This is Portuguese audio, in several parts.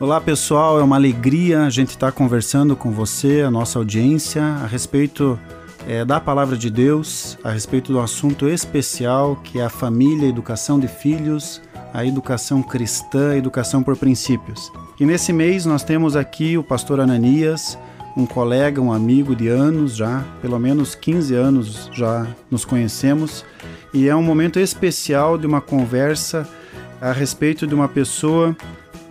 Olá pessoal, é uma alegria a gente estar tá conversando com você, a nossa audiência, a respeito é, da palavra de Deus, a respeito do assunto especial que é a família, a educação de filhos, a educação cristã, a educação por princípios. E nesse mês nós temos aqui o pastor Ananias, um colega, um amigo de anos já, pelo menos 15 anos já nos conhecemos, e é um momento especial de uma conversa a respeito de uma pessoa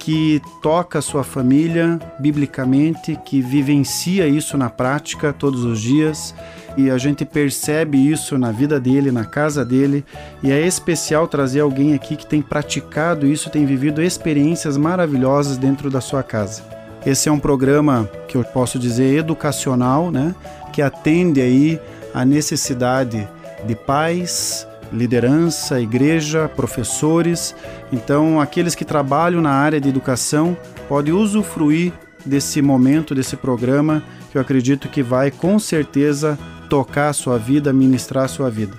que toca a sua família biblicamente, que vivencia isso na prática todos os dias e a gente percebe isso na vida dele, na casa dele, e é especial trazer alguém aqui que tem praticado isso, tem vivido experiências maravilhosas dentro da sua casa. Esse é um programa que eu posso dizer educacional, né, que atende aí a necessidade de pais, liderança, igreja, professores. Então, aqueles que trabalham na área de educação podem usufruir desse momento, desse programa, que eu acredito que vai com certeza tocar a sua vida, ministrar a sua vida.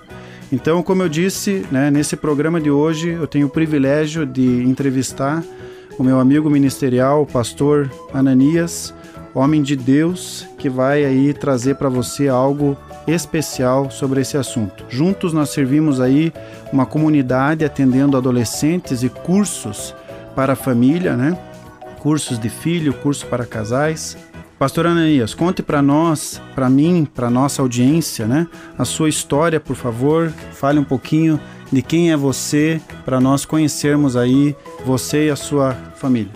Então, como eu disse, né, nesse programa de hoje, eu tenho o privilégio de entrevistar o meu amigo ministerial, o pastor Ananias, homem de Deus, que vai aí trazer para você algo especial sobre esse assunto. Juntos nós servimos aí uma comunidade atendendo adolescentes e cursos para a família, né? Cursos de filho, curso para casais. Pastor Ananias, conte para nós, para mim, para nossa audiência, né? A sua história, por favor. Fale um pouquinho de quem é você, para nós conhecermos aí você e a sua família.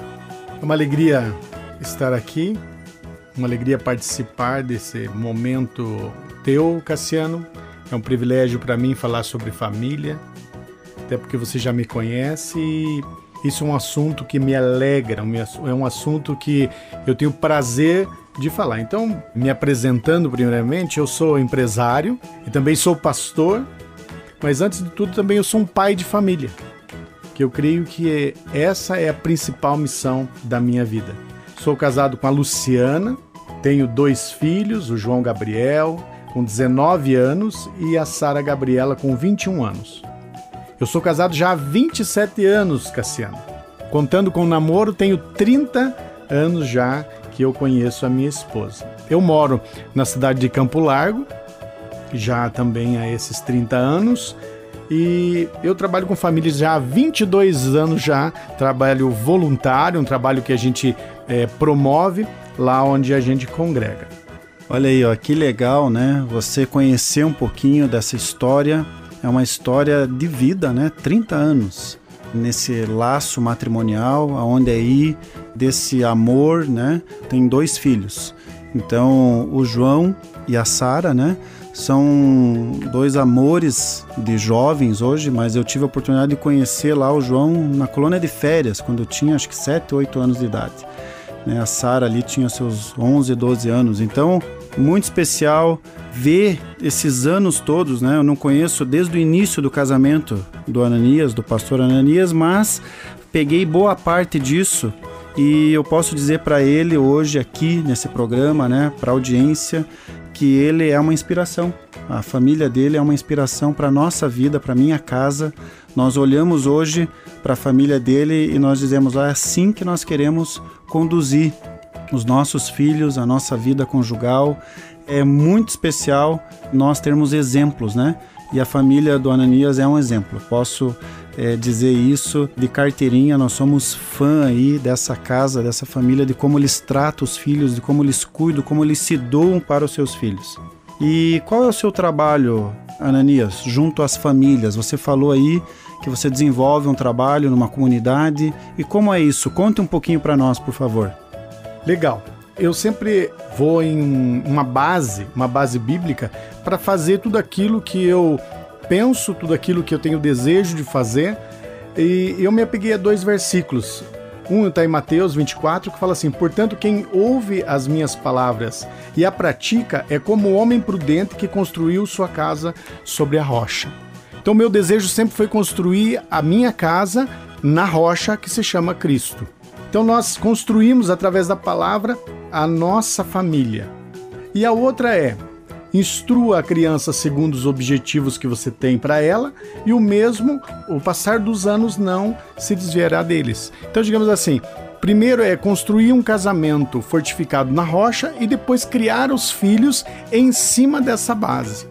É uma alegria estar aqui, uma alegria participar desse momento teu, Cassiano. É um privilégio para mim falar sobre família, até porque você já me conhece e isso é um assunto que me alegra, é um assunto que eu tenho prazer de falar. Então, me apresentando primeiramente, eu sou empresário e também sou pastor, mas antes de tudo também eu sou um pai de família, que eu creio que essa é a principal missão da minha vida. Sou casado com a Luciana, tenho dois filhos, o João Gabriel com 19 anos e a Sara Gabriela com 21 anos. Eu sou casado já há 27 anos, Cassiano. Contando com o namoro, tenho 30 anos já que eu conheço a minha esposa. Eu moro na cidade de Campo Largo, já também há esses 30 anos, e eu trabalho com famílias já há 22 anos já, trabalho voluntário, um trabalho que a gente é, promove lá onde a gente congrega. Olha aí, ó, que legal, né? Você conhecer um pouquinho dessa história. É uma história de vida, né? 30 anos nesse laço matrimonial, onde aí desse amor, né? Tem dois filhos. Então, o João e a Sara, né? São dois amores de jovens hoje, mas eu tive a oportunidade de conhecer lá o João na colônia de férias, quando eu tinha acho que 7, 8 anos de idade. Né? A Sara ali tinha seus 11, 12 anos. Então, muito especial ver esses anos todos, né? Eu não conheço desde o início do casamento do Ananias, do pastor Ananias, mas peguei boa parte disso e eu posso dizer para ele hoje aqui nesse programa, né, para audiência, que ele é uma inspiração. A família dele é uma inspiração para nossa vida, para minha casa. Nós olhamos hoje para a família dele e nós dizemos: ah, é assim que nós queremos conduzir os nossos filhos, a nossa vida conjugal. É muito especial nós termos exemplos, né? E a família do Ananias é um exemplo. Posso é, dizer isso de carteirinha. Nós somos fã aí dessa casa, dessa família, de como eles tratam os filhos, de como eles cuidam, como eles se doam para os seus filhos. E qual é o seu trabalho, Ananias, junto às famílias? Você falou aí que você desenvolve um trabalho numa comunidade. E como é isso? Conte um pouquinho para nós, por favor. Legal. Eu sempre vou em uma base, uma base bíblica, para fazer tudo aquilo que eu penso, tudo aquilo que eu tenho desejo de fazer. E eu me apeguei a dois versículos. Um está em Mateus 24, que fala assim: Portanto, quem ouve as minhas palavras e a pratica é como o homem prudente que construiu sua casa sobre a rocha. Então, meu desejo sempre foi construir a minha casa na rocha que se chama Cristo. Então nós construímos através da palavra a nossa família. E a outra é: instrua a criança segundo os objetivos que você tem para ela, e o mesmo, o passar dos anos não se desviará deles. Então, digamos assim, Primeiro é construir um casamento fortificado na rocha e depois criar os filhos em cima dessa base.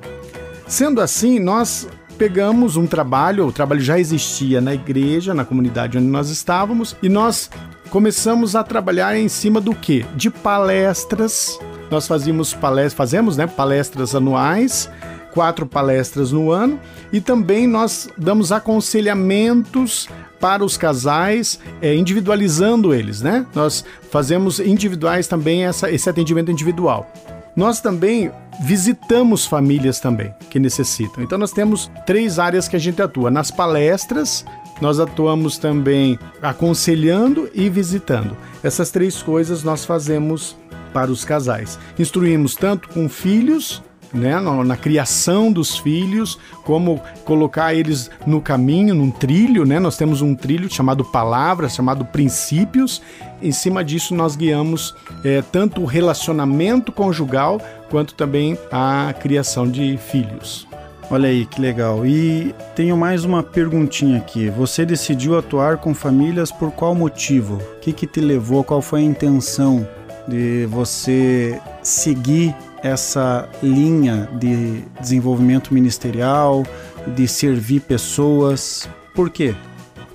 Sendo assim, nós pegamos um trabalho, o trabalho já existia na igreja, na comunidade onde nós estávamos, e nós começamos a trabalhar em cima do que? De palestras. Nós fazíamos palestras, fazemos, né, palestras anuais, quatro palestras no ano, e também nós damos aconselhamentos para os casais, é, individualizando eles, né? Nós fazemos individuais também essa, esse atendimento individual. Nós também visitamos famílias também que necessitam. Então nós temos três áreas que a gente atua. Nas palestras, nós atuamos também aconselhando e visitando. Essas três coisas nós fazemos para os casais. Instruímos tanto com filhos né, na, na, criação dos filhos, como colocar eles no caminho, num trilho, né? Nós temos um trilho chamado palavras, chamado princípios. Em cima disso nós guiamos é, tanto o relacionamento conjugal quanto também a criação de filhos. Olha aí que legal. E tenho mais uma perguntinha aqui. Você decidiu atuar com famílias por qual motivo? O que, que te levou? Qual foi a intenção de você seguir essa linha de desenvolvimento ministerial, de servir pessoas. Por quê?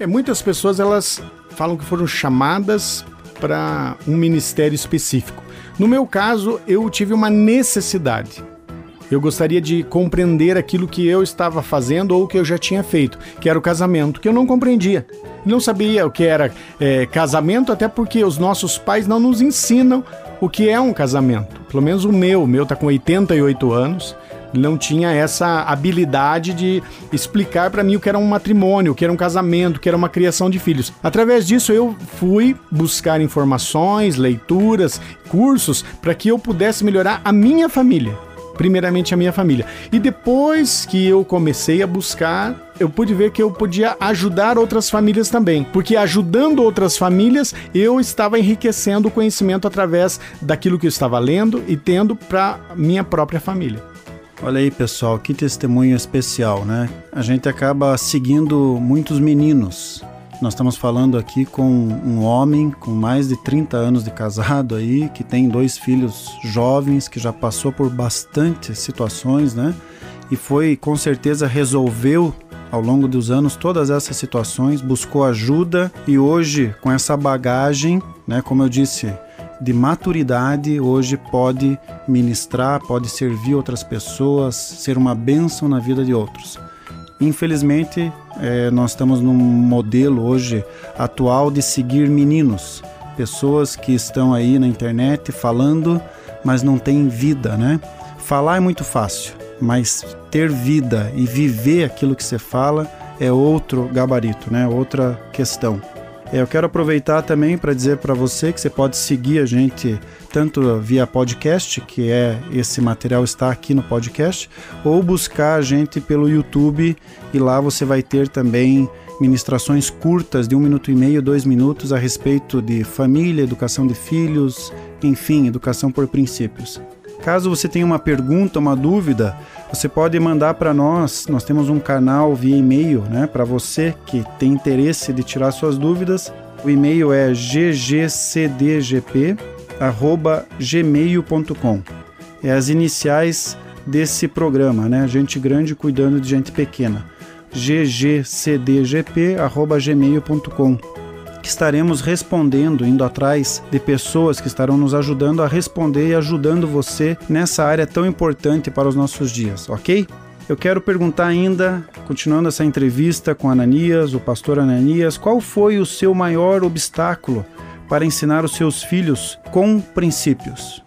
É, muitas pessoas elas falam que foram chamadas para um ministério específico. No meu caso, eu tive uma necessidade. Eu gostaria de compreender aquilo que eu estava fazendo ou que eu já tinha feito, que era o casamento, que eu não compreendia. Não sabia o que era é, casamento, até porque os nossos pais não nos ensinam o que é um casamento. Pelo menos o meu, o meu está com 88 anos, não tinha essa habilidade de explicar para mim o que era um matrimônio, o que era um casamento, o que era uma criação de filhos. Através disso eu fui buscar informações, leituras, cursos para que eu pudesse melhorar a minha família primeiramente a minha família. E depois que eu comecei a buscar, eu pude ver que eu podia ajudar outras famílias também, porque ajudando outras famílias, eu estava enriquecendo o conhecimento através daquilo que eu estava lendo e tendo para minha própria família. Olha aí, pessoal, que testemunho especial, né? A gente acaba seguindo muitos meninos nós estamos falando aqui com um homem com mais de 30 anos de casado aí, que tem dois filhos jovens, que já passou por bastante situações, né? E foi com certeza resolveu ao longo dos anos todas essas situações, buscou ajuda e hoje com essa bagagem, né, como eu disse, de maturidade, hoje pode ministrar, pode servir outras pessoas, ser uma bênção na vida de outros. Infelizmente, é, nós estamos num modelo hoje atual de seguir meninos, pessoas que estão aí na internet falando, mas não têm vida, né? Falar é muito fácil, mas ter vida e viver aquilo que você fala é outro gabarito, né? Outra questão. Eu quero aproveitar também para dizer para você que você pode seguir a gente tanto via podcast, que é esse material está aqui no podcast, ou buscar a gente pelo YouTube e lá você vai ter também ministrações curtas de um minuto e meio, dois minutos a respeito de família, educação de filhos, enfim, educação por princípios. Caso você tenha uma pergunta, uma dúvida, você pode mandar para nós. Nós temos um canal via e-mail, né, para você que tem interesse de tirar suas dúvidas. O e-mail é ggcdgp@gmail.com. É as iniciais desse programa, né? Gente grande cuidando de gente pequena. ggcdgp@gmail.com que estaremos respondendo, indo atrás de pessoas que estarão nos ajudando a responder e ajudando você nessa área tão importante para os nossos dias, ok? Eu quero perguntar ainda, continuando essa entrevista com Ananias, o pastor Ananias, qual foi o seu maior obstáculo para ensinar os seus filhos com princípios?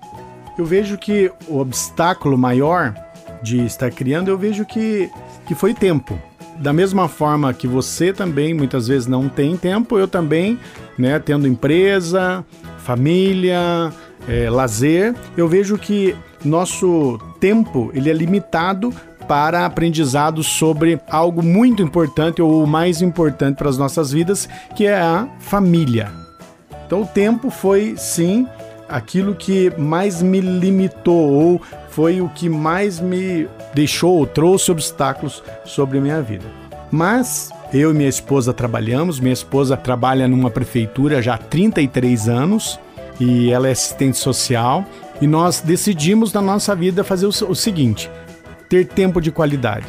Eu vejo que o obstáculo maior de estar criando, eu vejo que, que foi tempo da mesma forma que você também muitas vezes não tem tempo, eu também, né, tendo empresa, família, é, lazer, eu vejo que nosso tempo ele é limitado para aprendizado sobre algo muito importante ou o mais importante para as nossas vidas, que é a família. Então o tempo foi sim aquilo que mais me limitou ou foi o que mais me deixou, trouxe obstáculos sobre minha vida. Mas Eu e minha esposa trabalhamos. Minha esposa trabalha numa prefeitura já há 33 anos e ela é assistente social. E nós decidimos na nossa vida fazer o seguinte: ter tempo de qualidade.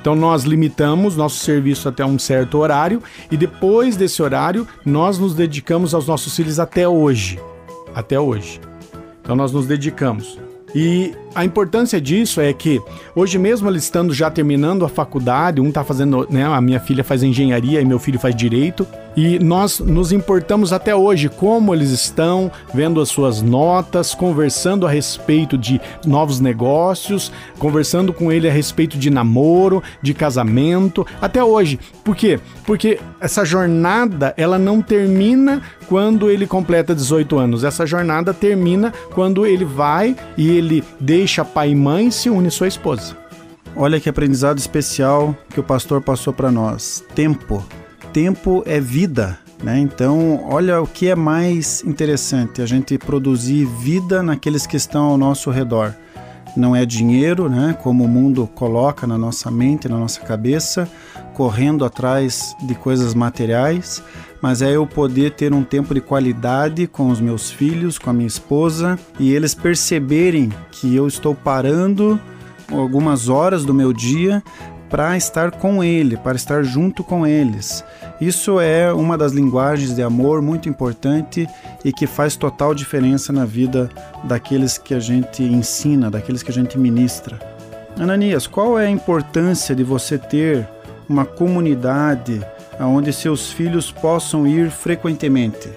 Então nós limitamos nosso serviço até um certo horário e depois desse horário nós nos dedicamos aos nossos filhos até hoje. Até hoje. Então nós nos dedicamos. E a importância disso é que hoje mesmo eles estando já terminando a faculdade, um está fazendo, né, a minha filha faz engenharia e meu filho faz direito, e nós nos importamos até hoje como eles estão, vendo as suas notas, conversando a respeito de novos negócios, conversando com ele a respeito de namoro, de casamento, até hoje. Por quê? Porque essa jornada, ela não termina quando ele completa 18 anos. Essa jornada termina quando ele vai e ele deixa pai e mãe e se une sua esposa. Olha que aprendizado especial que o pastor passou para nós. Tempo tempo é vida. Né? Então, olha o que é mais interessante: a gente produzir vida naqueles que estão ao nosso redor. Não é dinheiro, né? como o mundo coloca na nossa mente, na nossa cabeça, correndo atrás de coisas materiais, mas é eu poder ter um tempo de qualidade com os meus filhos, com a minha esposa e eles perceberem que eu estou parando algumas horas do meu dia para estar com ele, para estar junto com eles. Isso é uma das linguagens de amor muito importante e que faz total diferença na vida daqueles que a gente ensina, daqueles que a gente ministra. Ananias, qual é a importância de você ter uma comunidade onde seus filhos possam ir frequentemente?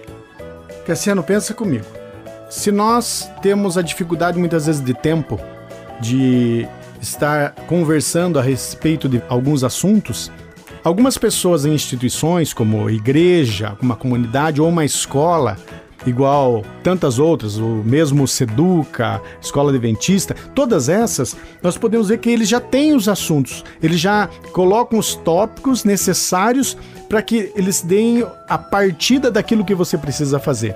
Cassiano, pensa comigo. Se nós temos a dificuldade muitas vezes de tempo, de estar conversando a respeito de alguns assuntos, algumas pessoas em instituições como igreja, uma comunidade ou uma escola, igual tantas outras, o mesmo Seduca, Escola Adventista, todas essas, nós podemos ver que eles já têm os assuntos, eles já colocam os tópicos necessários para que eles deem a partida daquilo que você precisa fazer.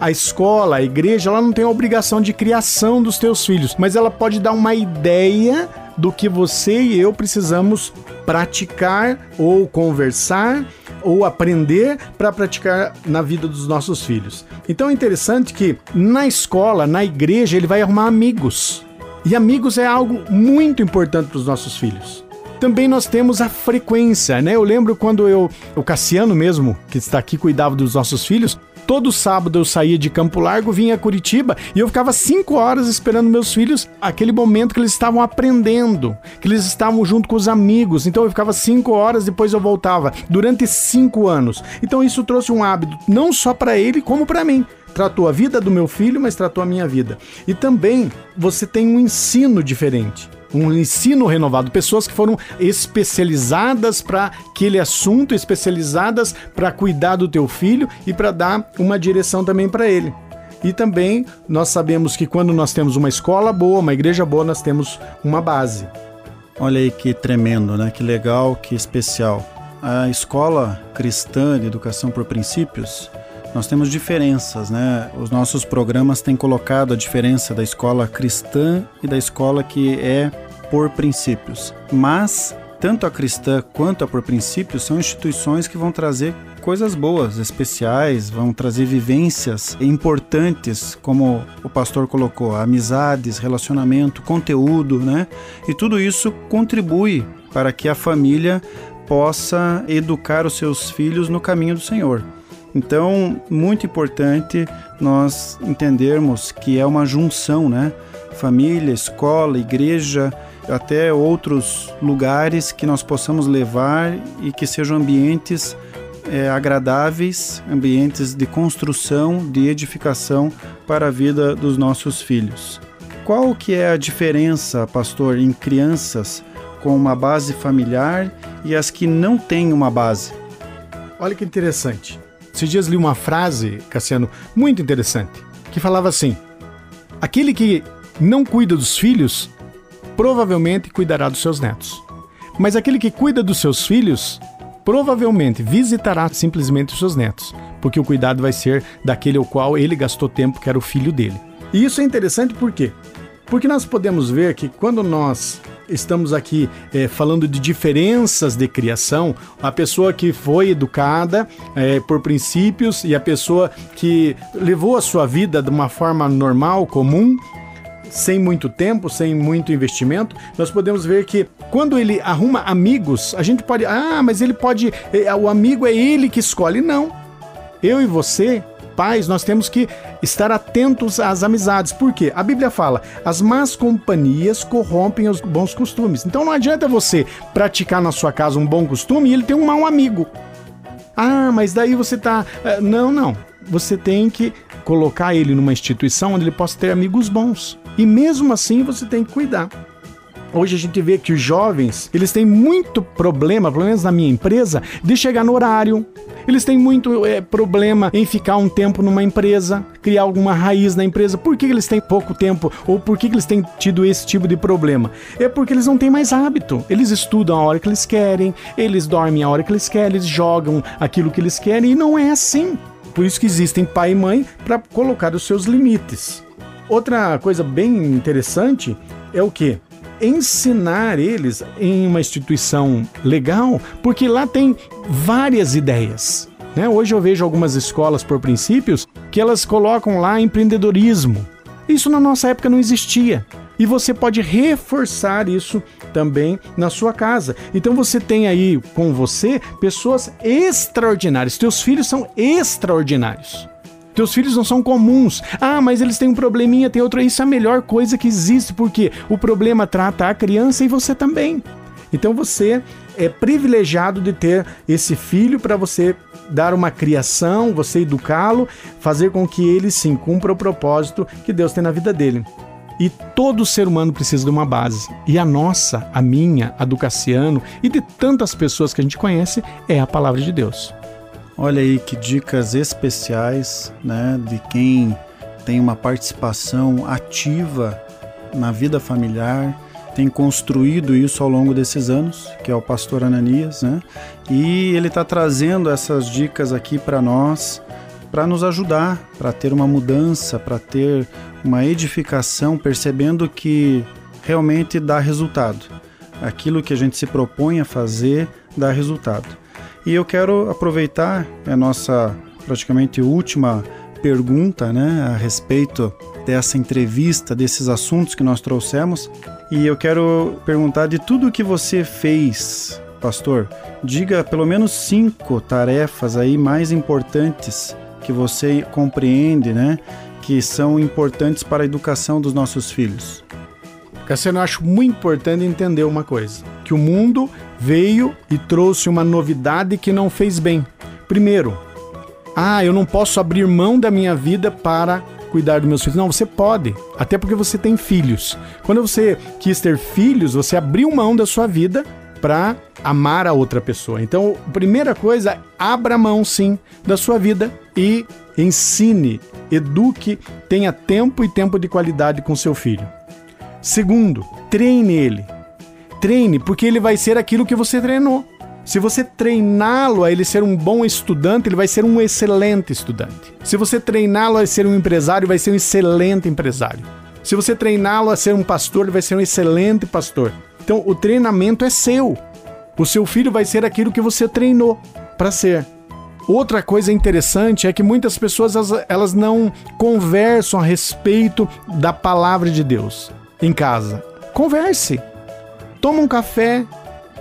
A escola, a igreja, ela não tem a obrigação de criação dos teus filhos, mas ela pode dar uma ideia do que você e eu precisamos praticar ou conversar ou aprender para praticar na vida dos nossos filhos. Então é interessante que na escola, na igreja, ele vai arrumar amigos. E amigos é algo muito importante para os nossos filhos. Também nós temos a frequência, né? Eu lembro quando eu, o Cassiano mesmo, que está aqui, cuidava dos nossos filhos, Todo sábado eu saía de Campo Largo, vinha a Curitiba e eu ficava cinco horas esperando meus filhos, aquele momento que eles estavam aprendendo, que eles estavam junto com os amigos. Então eu ficava cinco horas, depois eu voltava, durante cinco anos. Então isso trouxe um hábito, não só para ele, como para mim tratou a vida do meu filho, mas tratou a minha vida. E também você tem um ensino diferente um ensino renovado, pessoas que foram especializadas para aquele assunto, especializadas para cuidar do teu filho e para dar uma direção também para ele. E também nós sabemos que quando nós temos uma escola boa, uma igreja boa, nós temos uma base. Olha aí que tremendo, né? Que legal, que especial. A escola cristã de educação por princípios, nós temos diferenças, né? Os nossos programas têm colocado a diferença da escola cristã e da escola que é por princípios. Mas tanto a cristã quanto a por princípios são instituições que vão trazer coisas boas, especiais, vão trazer vivências importantes, como o pastor colocou, amizades, relacionamento, conteúdo, né? E tudo isso contribui para que a família possa educar os seus filhos no caminho do Senhor. Então, muito importante nós entendermos que é uma junção, né? Família, escola, igreja, até outros lugares que nós possamos levar e que sejam ambientes é, agradáveis, ambientes de construção, de edificação para a vida dos nossos filhos. Qual que é a diferença, pastor, em crianças com uma base familiar e as que não têm uma base? Olha que interessante. Esses dias li uma frase, Cassiano, muito interessante, que falava assim: aquele que não cuida dos filhos provavelmente cuidará dos seus netos. Mas aquele que cuida dos seus filhos, provavelmente visitará simplesmente os seus netos, porque o cuidado vai ser daquele ao qual ele gastou tempo, que era o filho dele. E isso é interessante por quê? Porque nós podemos ver que quando nós estamos aqui é, falando de diferenças de criação, a pessoa que foi educada é, por princípios e a pessoa que levou a sua vida de uma forma normal, comum, sem muito tempo, sem muito investimento, nós podemos ver que quando ele arruma amigos, a gente pode, ah, mas ele pode, é, o amigo é ele que escolhe. Não. Eu e você pais, nós temos que estar atentos às amizades. Por quê? A Bíblia fala: as más companhias corrompem os bons costumes. Então não adianta você praticar na sua casa um bom costume e ele tem um mau amigo. Ah, mas daí você tá. Eh, não, não. Você tem que colocar ele numa instituição onde ele possa ter amigos bons. E mesmo assim você tem que cuidar. Hoje a gente vê que os jovens, eles têm muito problema, pelo menos na minha empresa, de chegar no horário. Eles têm muito é, problema em ficar um tempo numa empresa, criar alguma raiz na empresa. Por que eles têm pouco tempo? Ou por que eles têm tido esse tipo de problema? É porque eles não têm mais hábito. Eles estudam a hora que eles querem, eles dormem a hora que eles querem, eles jogam aquilo que eles querem e não é assim. Por isso que existem pai e mãe para colocar os seus limites. Outra coisa bem interessante é o que? Ensinar eles em uma instituição legal, porque lá tem várias ideias. Né? Hoje eu vejo algumas escolas por princípios que elas colocam lá empreendedorismo. Isso na nossa época não existia. E você pode reforçar isso também na sua casa. Então você tem aí com você pessoas extraordinárias. Teus filhos são extraordinários. Teus filhos não são comuns. Ah, mas eles têm um probleminha, tem outro. Isso é a melhor coisa que existe, porque o problema trata a criança e você também. Então você é privilegiado de ter esse filho para você dar uma criação, você educá-lo, fazer com que ele sim cumpra o propósito que Deus tem na vida dele. E todo ser humano precisa de uma base. E a nossa, a minha, a do Cassiano e de tantas pessoas que a gente conhece é a palavra de Deus. Olha aí que dicas especiais, né, de quem tem uma participação ativa na vida familiar, tem construído isso ao longo desses anos, que é o pastor Ananias, né? E ele está trazendo essas dicas aqui para nós, para nos ajudar, para ter uma mudança, para ter uma edificação, percebendo que realmente dá resultado. Aquilo que a gente se propõe a fazer dá resultado. E eu quero aproveitar a nossa praticamente última pergunta, né, a respeito dessa entrevista, desses assuntos que nós trouxemos, e eu quero perguntar de tudo que você fez, pastor. Diga pelo menos cinco tarefas aí mais importantes que você compreende, né, que são importantes para a educação dos nossos filhos. Cassiano, eu acho muito importante entender uma coisa: que o mundo veio e trouxe uma novidade que não fez bem. Primeiro, ah, eu não posso abrir mão da minha vida para cuidar dos meus filhos. Não, você pode, até porque você tem filhos. Quando você quis ter filhos, você abriu mão da sua vida para amar a outra pessoa. Então, primeira coisa, abra mão sim da sua vida e ensine, eduque, tenha tempo e tempo de qualidade com seu filho. Segundo, treine ele. Treine, porque ele vai ser aquilo que você treinou. Se você treiná-lo a ele ser um bom estudante, ele vai ser um excelente estudante. Se você treiná-lo a ser um empresário, vai ser um excelente empresário. Se você treiná-lo a ser um pastor, ele vai ser um excelente pastor. Então, o treinamento é seu. O seu filho vai ser aquilo que você treinou para ser. Outra coisa interessante é que muitas pessoas elas, não conversam a respeito da palavra de Deus em casa. Converse. Toma um café,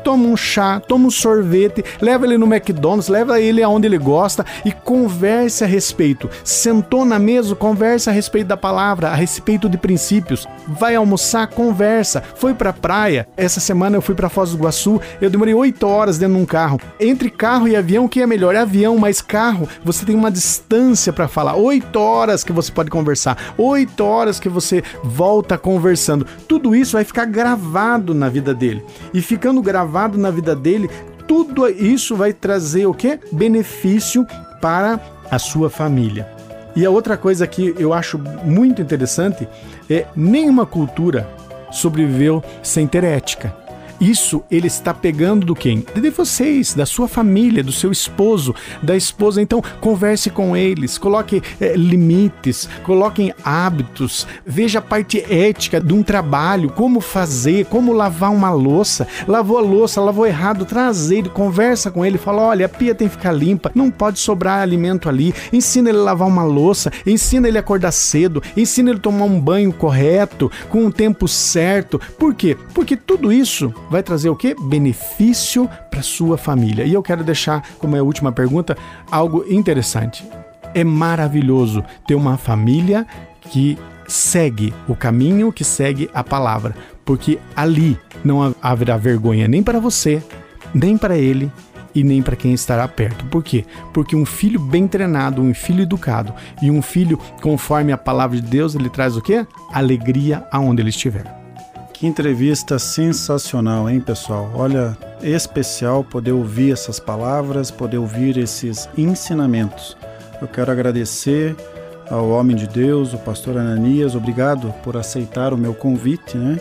toma um chá, toma um sorvete, leva ele no McDonald's, leva ele aonde ele gosta e converse a respeito. Sentou na mesa, converse a respeito da palavra, a respeito de princípios. Vai almoçar, conversa. Foi pra praia. Essa semana eu fui para Foz do Iguaçu, eu demorei oito horas dentro de um carro. Entre carro e avião, o que é melhor? É avião, mas carro, você tem uma distância para falar. Oito horas que você pode conversar, oito horas que você volta conversando. Tudo isso vai ficar gravado na vida dele. E ficando gravado, gravado na vida dele, tudo isso vai trazer o que? Benefício para a sua família. E a outra coisa que eu acho muito interessante é nenhuma cultura sobreviveu sem ter ética. Isso ele está pegando do quem? De vocês, da sua família, do seu esposo, da esposa. Então, converse com eles, coloque é, limites, coloquem hábitos, veja a parte ética de um trabalho, como fazer, como lavar uma louça. Lavou a louça, lavou errado, traz ele, conversa com ele, fala: olha, a pia tem que ficar limpa, não pode sobrar alimento ali. Ensina ele a lavar uma louça, ensina ele a acordar cedo, ensina ele a tomar um banho correto, com o tempo certo. Por quê? Porque tudo isso vai trazer o quê? Benefício para sua família. E eu quero deixar como é a última pergunta algo interessante. É maravilhoso ter uma família que segue o caminho, que segue a palavra, porque ali não haverá vergonha nem para você, nem para ele e nem para quem estará perto. Por quê? Porque um filho bem treinado, um filho educado e um filho conforme a palavra de Deus, ele traz o quê? Alegria aonde ele estiver. Que entrevista sensacional, hein, pessoal? Olha, especial poder ouvir essas palavras, poder ouvir esses ensinamentos. Eu quero agradecer ao homem de Deus, o pastor Ananias, obrigado por aceitar o meu convite, né?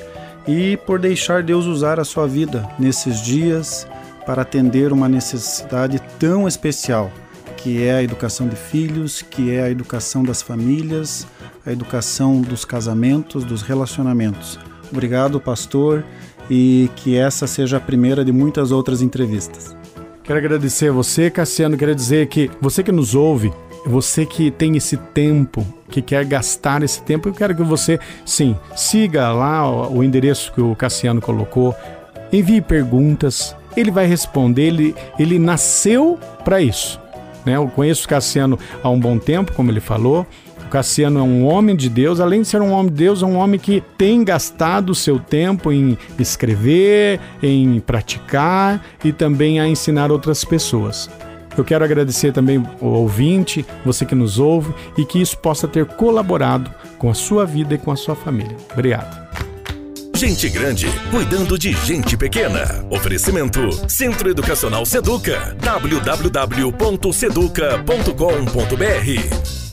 E por deixar Deus usar a sua vida nesses dias para atender uma necessidade tão especial, que é a educação de filhos, que é a educação das famílias, a educação dos casamentos, dos relacionamentos. Obrigado, pastor, e que essa seja a primeira de muitas outras entrevistas. Quero agradecer a você, Cassiano. Quero dizer que você que nos ouve, você que tem esse tempo, que quer gastar esse tempo, eu quero que você, sim, siga lá o, o endereço que o Cassiano colocou, envie perguntas, ele vai responder, ele, ele nasceu para isso. Né? Eu conheço o Cassiano há um bom tempo, como ele falou. O Cassiano é um homem de Deus, além de ser um homem de Deus, é um homem que tem gastado o seu tempo em escrever, em praticar e também a ensinar outras pessoas. Eu quero agradecer também o ouvinte, você que nos ouve e que isso possa ter colaborado com a sua vida e com a sua família. Obrigado. Gente grande cuidando de gente pequena. Oferecimento Centro Educacional Seduca. www.seduca.com.br